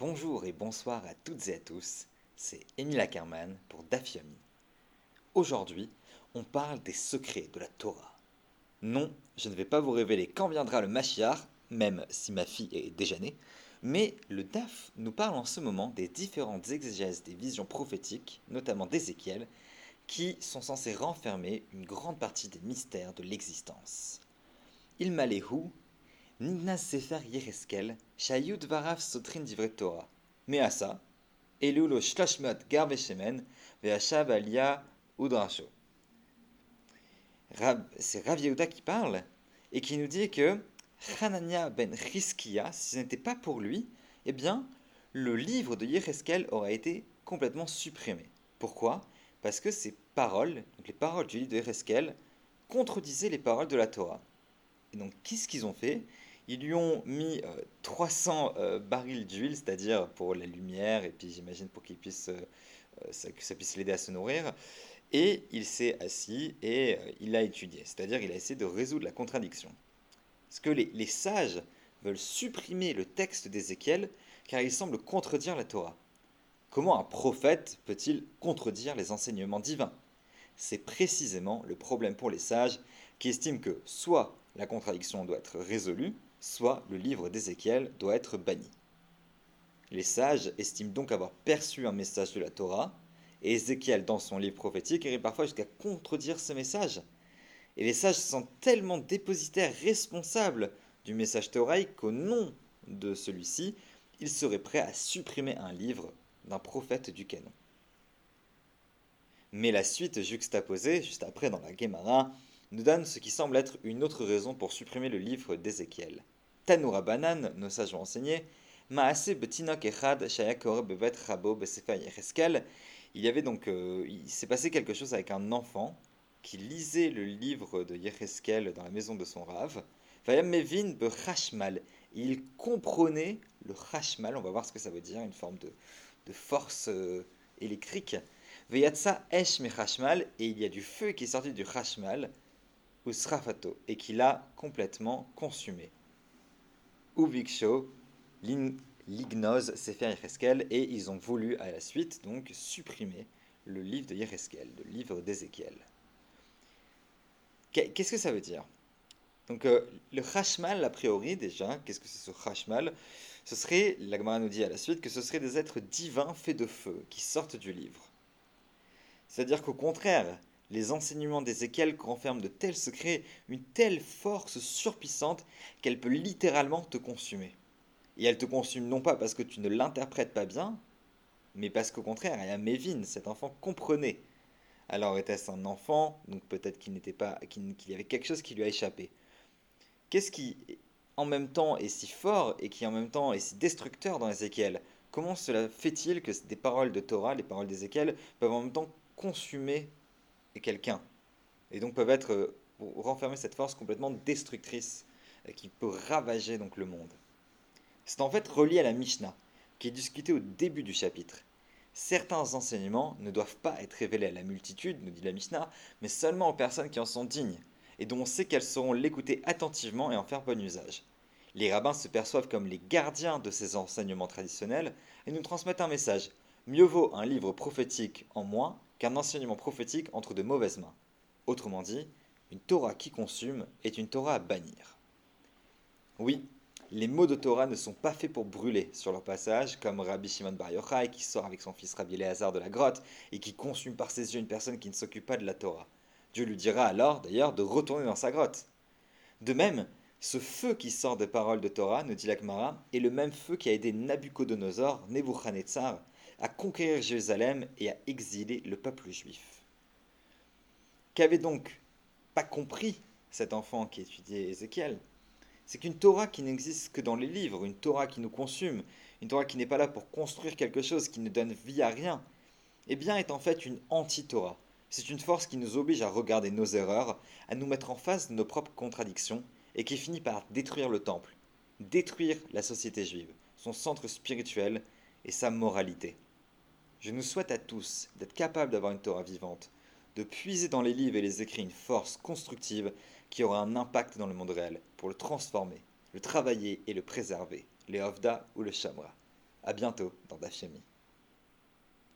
Bonjour et bonsoir à toutes et à tous, c'est Émile Ackerman pour Dafyomi. Aujourd'hui, on parle des secrets de la Torah. Non, je ne vais pas vous révéler quand viendra le Mashiach, même si ma fille est déjà née, mais le DAF nous parle en ce moment des différentes exégèses des visions prophétiques, notamment d'Ézéchiel, qui sont censées renfermer une grande partie des mystères de l'existence. Il hu, Nignas Sefer Yereskel, Shayud Varav Sotrin Divret Torah, Measa, Elulo Shloshmot Garbeshemen, Ve'ashav Alia Udrasho. C'est Rav Yehuda qui parle et qui nous dit que Hanania ben Riskia, si ce n'était pas pour lui, eh bien, le livre de Yereskel aurait été complètement supprimé. Pourquoi? Parce que ces paroles, donc les paroles du livre de Yereskel, contredisaient les paroles de la Torah. Et donc, qu'est-ce qu'ils ont fait? Ils lui ont mis 300 euh, euh, barils d'huile, c'est-à-dire pour la lumière, et puis j'imagine pour qu'il puisse, euh, que ça puisse l'aider à se nourrir. Et il s'est assis et il a étudié, c'est-à-dire il a essayé de résoudre la contradiction. Parce que les, sages veulent supprimer le texte d'Ézéchiel car il semble contredire la Torah. Comment un prophète peut-il contredire les enseignements divins? C'est précisément le problème pour les sages qui estiment que soit la contradiction doit être résolue, soit le livre d'Ézéchiel doit être banni. Les sages estiment donc avoir perçu un message de la Torah, et Ézéchiel, dans son livre prophétique, irait parfois jusqu'à contredire ce message. Et les sages sont tellement dépositaires responsables du message théorique qu'au nom de celui-ci, ils seraient prêts à supprimer un livre d'un prophète du canon. Mais la suite juxtaposée, juste après dans la Gemara, nous donne ce qui semble être une autre raison pour supprimer le livre d'Ézéchiel. Tanoura Banan, nos sages ont enseigné, Il y avait donc, euh, il s'est passé quelque chose avec un enfant qui lisait le livre de Yecheskel dans la maison de son rave, be Il comprenait le Chashmal, on va voir ce que ça veut dire, une forme de, de force euh, électrique. Veyatsa esh me et il y a du feu qui est sorti du Chashmal, et qui l'a complètement consumé. Uviksho, l'ignoz Sefer Yecheskel, et ils ont voulu à la suite donc supprimer le livre de Yecheskel, le livre d'Ézéchiel. Qu'est-ce que ça veut dire? Donc, euh, le Hashmal, a priori, déjà, qu'est-ce que c'est ce Hashmal Ce serait, l'Agmara nous dit à la suite, que ce seraient des êtres divins faits de feu qui sortent du livre. C'est-à-dire qu'au contraire, les enseignements d'Ézéchiel renferment de tels secrets, une telle force surpuissante qu'elle peut littéralement te consumer. Et elle te consume non pas parce que tu ne l'interprètes pas bien, mais parce qu'au contraire, y a Mévin, cet enfant comprenait alors était-ce un enfant Donc peut-être qu'il n'était pas, qu'il y avait quelque chose qui lui a échappé. Qu'est-ce qui, en même temps, est si fort et qui en même temps est si destructeur dans Ézéchiel? Comment cela fait-il que des paroles de Torah, les paroles d'Ézéchiel, peuvent en même temps consumer quelqu'un et donc peuvent être euh, renfermer cette force complètement destructrice euh, qui peut ravager donc le monde. C'est en fait relié à la Mishnah qui est discutée au début du chapitre Certains enseignements ne doivent pas être révélés à la multitude, nous dit la Mishnah, mais seulement aux personnes qui en sont dignes, et dont on sait qu'elles sauront l'écouter attentivement et en faire bon usage. Les rabbins se perçoivent comme les gardiens de ces enseignements traditionnels et nous transmettent un message. Mieux vaut un livre prophétique en moins qu'un enseignement prophétique entre de mauvaises mains. Autrement dit, une Torah qui consume est une Torah à bannir. Oui, les mots de Torah ne sont pas faits pour brûler sur leur passage, comme Rabbi Shimon Bar Yochai qui sort avec son fils Rabbi Eleazar de la grotte et qui consume par ses yeux une personne qui ne s'occupe pas de la Torah. Dieu lui dira alors, d'ailleurs, de retourner dans sa grotte. De même, ce feu qui sort des paroles de Torah, nous dit l'Akmara, est le même feu qui a aidé Nabucodonosor, Nebuchadnezzar, à conquérir Jérusalem et à exiler le peuple juif. Qu'avait donc pas compris cet enfant qui étudiait Ézéchiel? C'est qu'une Torah qui n'existe que dans les livres, une Torah qui nous consume, une Torah qui n'est pas là pour construire quelque chose, qui ne donne vie à rien, eh bien est en fait une anti-Torah. C'est une force qui nous oblige à regarder nos erreurs, à nous mettre en face de nos propres contradictions, et qui finit par détruire le temple, détruire la société juive, son centre spirituel et sa moralité. Je nous souhaite à tous d'être capables d'avoir une Torah vivante, de puiser dans les livres et les écrits une force constructive qui aura un impact dans le monde réel, pour le transformer, le travailler et le préserver, les Ovda ou le Shamra. À bientôt dans Daf Yomi.